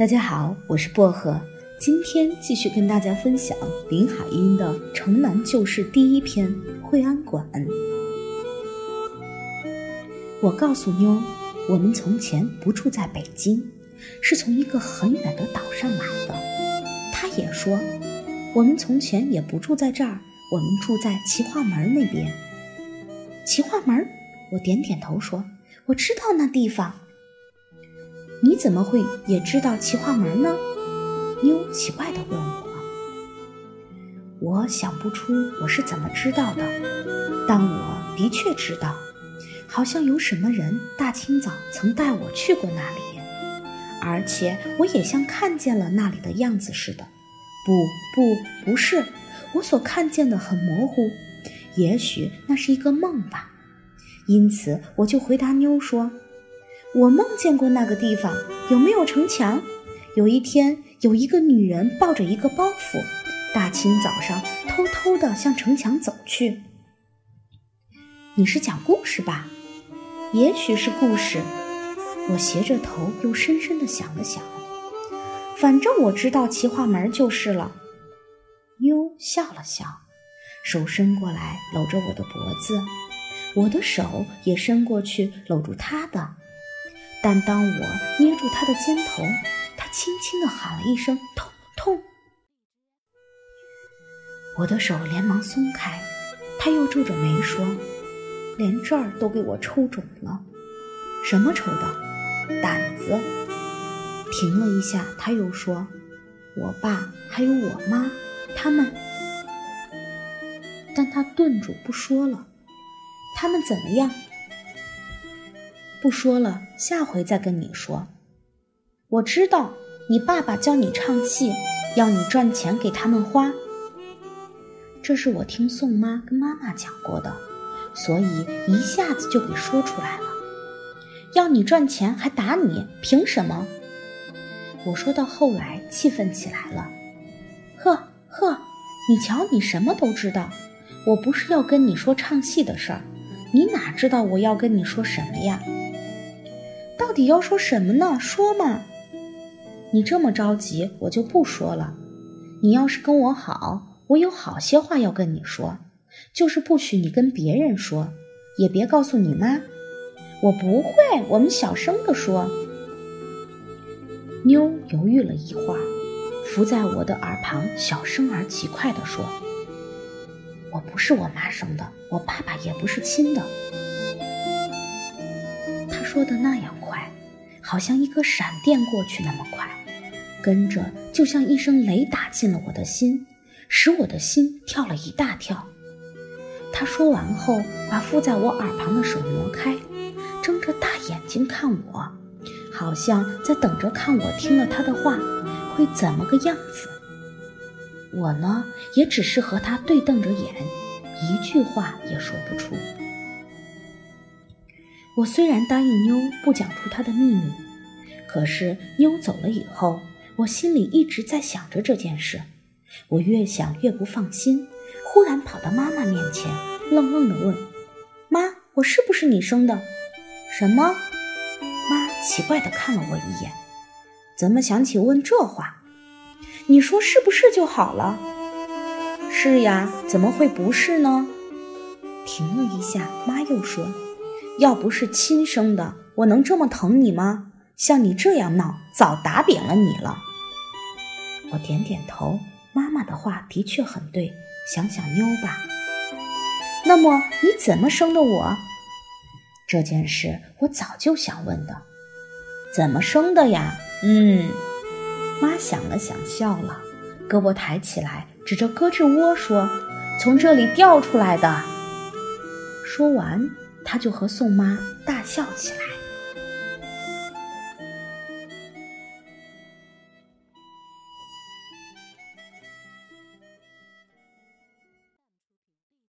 大家好，我是薄荷，今天继续跟大家分享林海音的《城南旧事》第一篇《惠安馆》。我告诉妞，我们从前不住在北京，是从一个很远的岛上来的。她也说，我们从前也不住在这儿，我们住在齐化门那边。齐化门，我点点头说，我知道那地方。你怎么会也知道齐化门呢？妞奇怪地问我。我想不出我是怎么知道的，但我的确知道，好像有什么人大清早曾带我去过那里，而且我也像看见了那里的样子似的。不，不，不是，我所看见的很模糊，也许那是一个梦吧。因此，我就回答妞说。我梦见过那个地方，有没有城墙？有一天，有一个女人抱着一个包袱，大清早上偷偷地向城墙走去。你是讲故事吧？也许是故事。我斜着头，又深深地想了想。反正我知道齐化门就是了。妞笑了笑，手伸过来搂着我的脖子，我的手也伸过去搂住她的。但当我捏住他的肩头，他轻轻地喊了一声“痛痛”，我的手连忙松开。他又皱着眉说：“连这儿都给我抽肿了，什么抽的？胆子。”停了一下，他又说：“我爸还有我妈，他们……”但他顿住不说了。他们怎么样？不说了，下回再跟你说。我知道你爸爸教你唱戏，要你赚钱给他们花。这是我听宋妈跟妈妈讲过的，所以一下子就给说出来了。要你赚钱还打你，凭什么？我说到后来气愤起来了。呵呵，你瞧你什么都知道。我不是要跟你说唱戏的事儿，你哪知道我要跟你说什么呀？到底要说什么呢？说嘛！你这么着急，我就不说了。你要是跟我好，我有好些话要跟你说，就是不许你跟别人说，也别告诉你妈。我不会，我们小声的说。妞犹豫了一会儿，伏在我的耳旁，小声而极快地说：“我不是我妈生的，我爸爸也不是亲的。”他说的那样。好像一个闪电过去那么快，跟着就像一声雷打进了我的心，使我的心跳了一大跳。他说完后，把附在我耳旁的手挪开，睁着大眼睛看我，好像在等着看我听了他的话会怎么个样子。我呢，也只是和他对瞪着眼，一句话也说不出。我虽然答应妞不讲出她的秘密，可是妞走了以后，我心里一直在想着这件事。我越想越不放心，忽然跑到妈妈面前，愣愣地问：“妈，我是不是你生的？”“什么？”妈奇怪地看了我一眼，怎么想起问这话？你说是不是就好了？是呀，怎么会不是呢？停了一下，妈又说。要不是亲生的，我能这么疼你吗？像你这样闹，早打扁了你了。我点点头，妈妈的话的确很对。想想妞吧。那么你怎么生的我？这件事我早就想问的。怎么生的呀？嗯，妈想了想，笑了，胳膊抬起来，指着胳肢窝说：“从这里掉出来的。”说完。他就和宋妈大笑起来。